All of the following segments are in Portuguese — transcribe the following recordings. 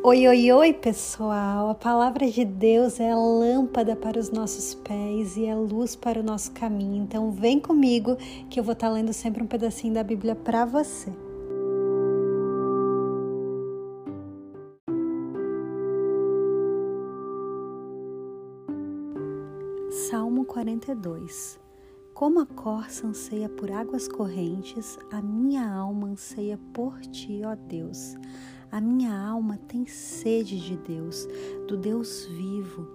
Oi, oi, oi, pessoal! A palavra de Deus é lâmpada para os nossos pés e é luz para o nosso caminho. Então, vem comigo que eu vou estar lendo sempre um pedacinho da Bíblia para você. Salmo 42 Como a corça anseia por águas correntes, a minha alma anseia por ti, ó Deus. A minha alma tem sede de Deus, do Deus vivo.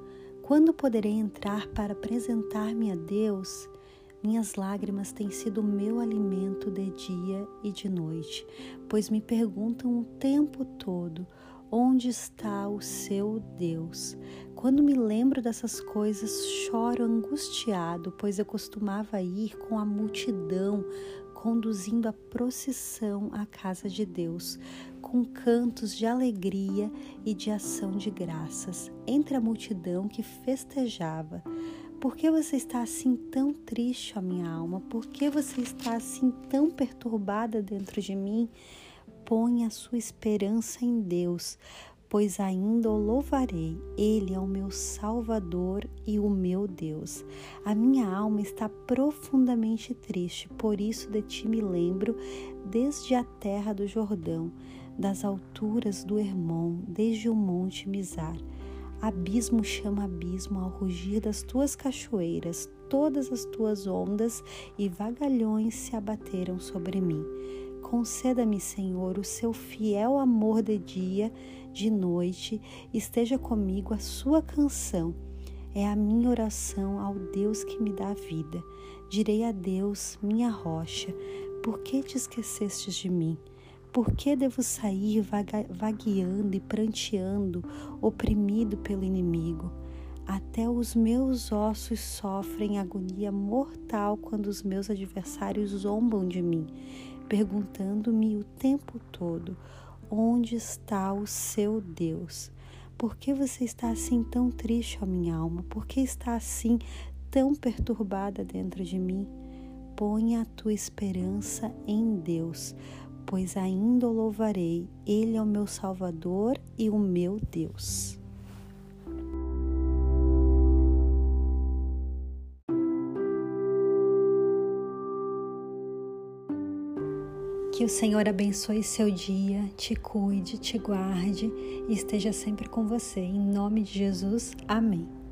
Quando poderei entrar para apresentar-me a Deus? Minhas lágrimas têm sido o meu alimento de dia e de noite, pois me perguntam o tempo todo: onde está o seu Deus? Quando me lembro dessas coisas, choro angustiado, pois eu costumava ir com a multidão conduzindo a procissão à casa de Deus, com cantos de alegria e de ação de graças, entre a multidão que festejava. Por que você está assim tão triste, ó minha alma? Por que você está assim tão perturbada dentro de mim? Põe a sua esperança em Deus, pois ainda o louvarei. Ele é o meu Salvador e o meu Deus. A minha alma está profundamente triste, por isso de ti me lembro desde a terra do Jordão, das alturas do Hermon, desde o monte Mizar. Abismo chama abismo ao rugir das tuas cachoeiras, todas as tuas ondas e vagalhões se abateram sobre mim. Conceda-me, Senhor, o seu fiel amor de dia, de noite, esteja comigo a sua canção. É a minha oração ao Deus que me dá vida. Direi a Deus, minha rocha, por que te esquecestes de mim? Por que devo sair vagueando e pranteando, oprimido pelo inimigo? Até os meus ossos sofrem agonia mortal quando os meus adversários zombam de mim perguntando-me o tempo todo: onde está o seu Deus? Por que você está assim tão triste, ó minha alma? Por que está assim tão perturbada dentro de mim? Ponha a tua esperança em Deus, pois ainda o louvarei. Ele é o meu Salvador e o meu Deus. Que o Senhor abençoe seu dia, te cuide, te guarde e esteja sempre com você. Em nome de Jesus, amém.